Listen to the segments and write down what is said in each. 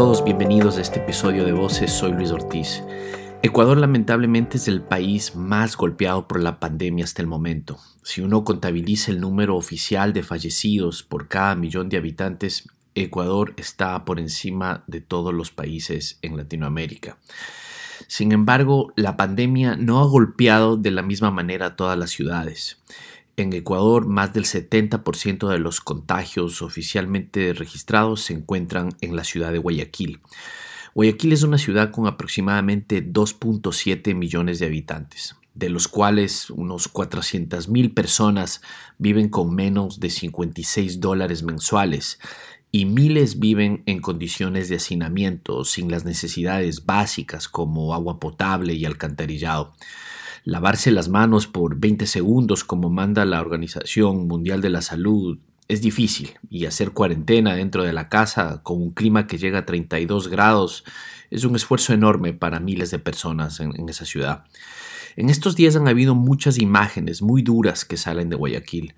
todos, bienvenidos a este episodio de Voces, soy Luis Ortiz. Ecuador lamentablemente es el país más golpeado por la pandemia hasta el momento. Si uno contabiliza el número oficial de fallecidos por cada millón de habitantes, Ecuador está por encima de todos los países en Latinoamérica. Sin embargo, la pandemia no ha golpeado de la misma manera a todas las ciudades. En Ecuador, más del 70% de los contagios oficialmente registrados se encuentran en la ciudad de Guayaquil. Guayaquil es una ciudad con aproximadamente 2.7 millones de habitantes, de los cuales unos 400 mil personas viven con menos de 56 dólares mensuales y miles viven en condiciones de hacinamiento sin las necesidades básicas como agua potable y alcantarillado. Lavarse las manos por 20 segundos como manda la Organización Mundial de la Salud es difícil y hacer cuarentena dentro de la casa con un clima que llega a 32 grados es un esfuerzo enorme para miles de personas en, esa ciudad. En estos días han habido muchas imágenes muy duras que salen de Guayaquil.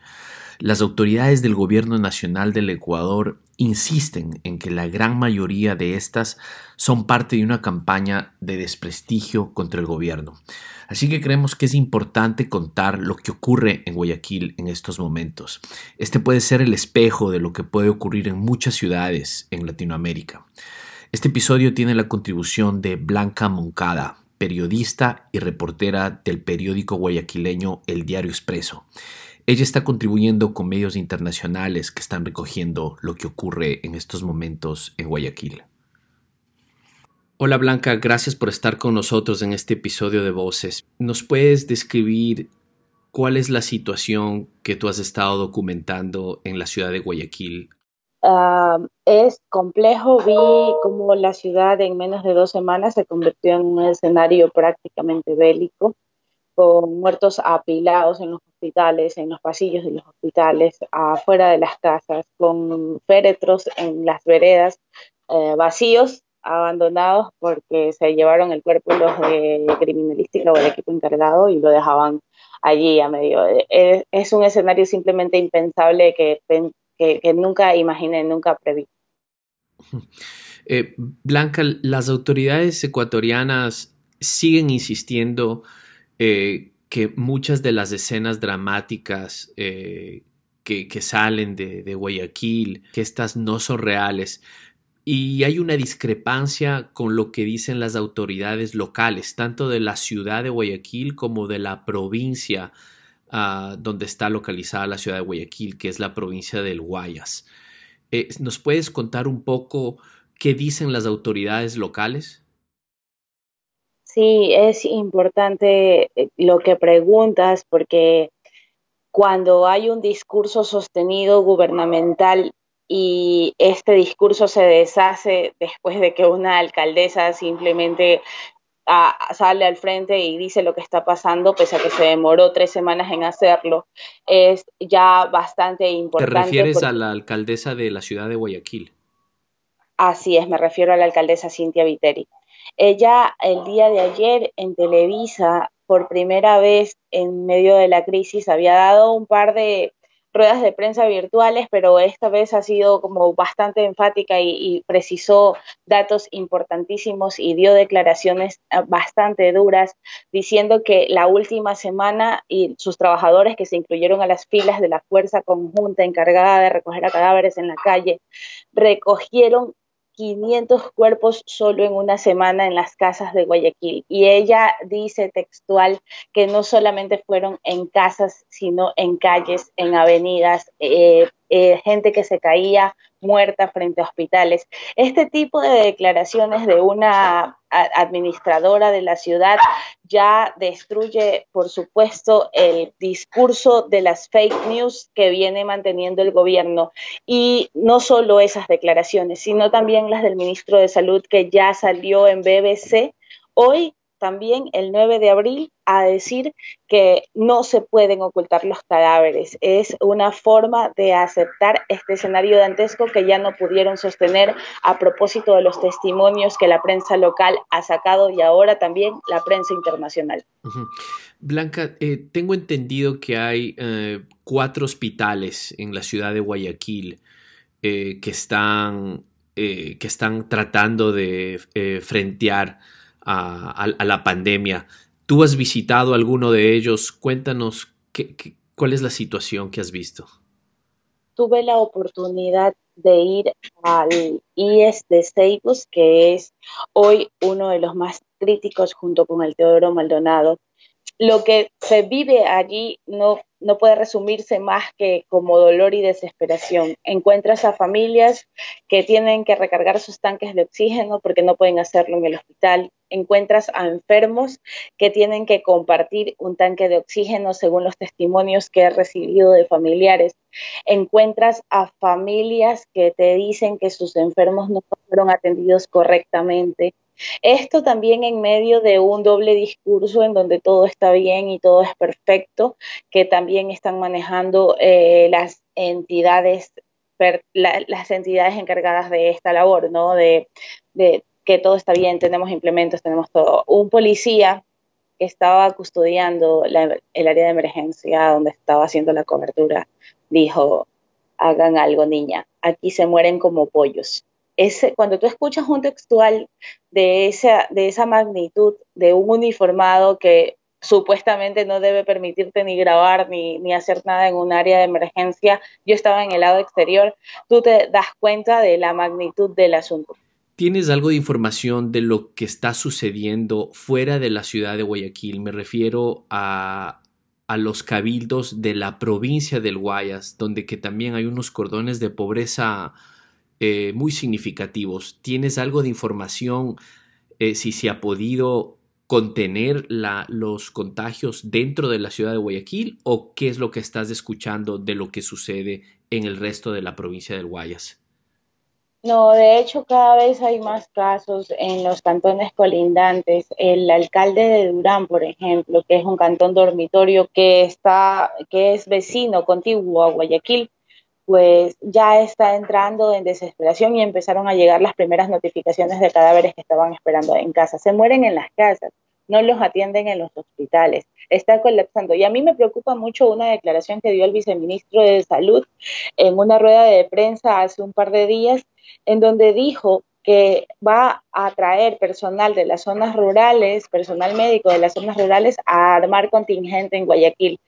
Las autoridades del gobierno nacional del Ecuador insisten en que la gran mayoría de estas son parte de una campaña de desprestigio contra el gobierno. Así que creemos que es importante contar lo que ocurre en Guayaquil en estos momentos. Este puede ser el espejo de lo que puede ocurrir en muchas ciudades en Latinoamérica. Este episodio tiene la contribución de Blanca Moncada, periodista y reportera del periódico guayaquileño El Diario Expreso. Ella está contribuyendo con medios internacionales que están recogiendo lo que ocurre en estos momentos en Guayaquil. Hola Blanca, gracias por estar con nosotros en este episodio de Voces. ¿Nos puedes describir cuál es la situación que tú has estado documentando en la ciudad de Guayaquil? Ah, es complejo, vi cómo la ciudad en menos de dos semanas se convirtió en un escenario prácticamente bélico, con muertos apilados en los hospitales, en los pasillos de los hospitales, afuera de las casas, con féretros en las veredas eh, vacíos abandonados porque se llevaron el cuerpo los de criminalística o el equipo encargado y lo dejaban allí a medio. Eh, es, un escenario simplemente impensable que, que, nunca imaginé, nunca preví. Eh, Blanca, las autoridades ecuatorianas siguen insistiendo eh, que muchas de las escenas dramáticas que, que, salen de, de Guayaquil, que estas no son reales, y hay una discrepancia con lo que dicen las autoridades locales, tanto de la ciudad de Guayaquil como de la provincia ah, donde está localizada la ciudad de Guayaquil, que es la provincia del Guayas. Eh, ¿Nos puedes contar un poco qué dicen las autoridades locales? Sí, es importante eh, lo que preguntas porque cuando hay un discurso sostenido gubernamental y este discurso se deshace después de que una alcaldesa simplemente sale al frente y dice lo que está pasando, pese a que se demoró tres semanas en hacerlo, es ya bastante importante. ¿Te refieres a la alcaldesa de la ciudad de Guayaquil? Así es, me refiero a la alcaldesa Cintia Viteri. Ella el día de ayer en Televisa, por primera vez en medio de la crisis, había dado un par de ruedas de prensa virtuales, pero esta vez ha sido como bastante enfática y, precisó datos importantísimos y dio declaraciones ah, bastante duras diciendo que la última semana y sus trabajadores que se incluyeron a las filas de la fuerza conjunta encargada de recoger a cadáveres en la calle recogieron 500 cuerpos solo en una semana en las casas de Guayaquil. Y ella dice textual que no solamente fueron en casas, sino en calles, en avenidas, eh, eh, gente que se caía muerta frente a hospitales. Este tipo de declaraciones de una administradora de la ciudad ya destruye, por supuesto, el discurso de las fake news que viene manteniendo el gobierno. Y no solo esas declaraciones, sino también las del ministro de Salud que ya salió en BBC hoy también el 9 de abril a decir que no se pueden ocultar los cadáveres. Es una forma de aceptar este escenario dantesco que ya no pudieron sostener a propósito de los testimonios que la prensa local ha sacado y ahora también la prensa internacional. Blanca, eh, tengo entendido que hay eh, cuatro hospitales en la ciudad de Guayaquil eh, que están que están tratando de frentear a, la pandemia. ¿Tú has visitado alguno de ellos? Cuéntanos cuál es la situación que has visto. Tuve la oportunidad de ir al IES de Seibus, que es hoy uno de los más críticos junto con el Teodoro Maldonado. Lo que se vive allí no no puede resumirse más que como dolor y desesperación. Encuentras a familias que tienen que recargar sus tanques de oxígeno porque no pueden hacerlo en el hospital. Encuentras a enfermos que tienen que compartir un tanque de oxígeno según los testimonios que he recibido de familiares. Encuentras a familias que te dicen que sus enfermos no fueron atendidos correctamente esto también en medio de un doble discurso en donde todo está bien y todo es perfecto, que también están manejando eh, las entidades las entidades encargadas de esta labor, ¿no? De, que todo está bien, tenemos implementos, tenemos todo. Un policía que estaba custodiando el área de emergencia donde estaba haciendo la cobertura dijo, hagan algo, niña, aquí se mueren como pollos cuando tú escuchas un textual de esa, de esa magnitud, de un uniformado que supuestamente no debe permitirte ni grabar ni, ni, hacer nada en un área de emergencia, yo estaba en el lado exterior, tú te das cuenta de la magnitud del asunto. ¿Tienes algo de información de lo que está sucediendo fuera de la ciudad de Guayaquil? Me refiero a, a los cabildos de la provincia del Guayas, donde que también hay unos cordones de pobreza eh, muy significativos. ¿Tienes algo de información eh, si se ha podido contener los contagios dentro de la ciudad de Guayaquil o qué es lo que estás escuchando de lo que sucede en el resto de la provincia del Guayas? No, de hecho cada vez hay más casos en los cantones colindantes. El alcalde de Durán, por ejemplo, que es un cantón dormitorio que está, que es vecino contiguo a Guayaquil, pues ya está entrando en desesperación y empezaron a llegar las primeras notificaciones de cadáveres que estaban esperando en casa. Se mueren en las casas, no los atienden en los hospitales. Está colapsando. Y a mí me preocupa mucho una declaración que dio el viceministro de Salud en una rueda de prensa hace un par de días, en donde dijo que va a traer personal de las zonas rurales, personal médico de las zonas rurales, a armar contingente en Guayaquil.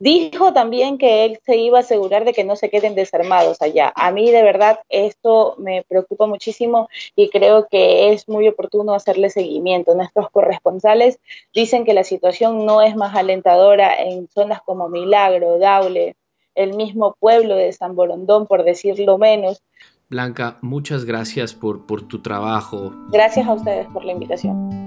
Dijo también que él se iba a asegurar de que no se queden desarmados allá. A mí de verdad esto me preocupa muchísimo y creo que es muy oportuno hacerle seguimiento. Nuestros corresponsales dicen que la situación no es más alentadora en zonas como Milagro, Daule, el mismo pueblo de San Borondón, por decirlo menos. Blanca, muchas gracias por, por tu trabajo. Gracias a ustedes por la invitación.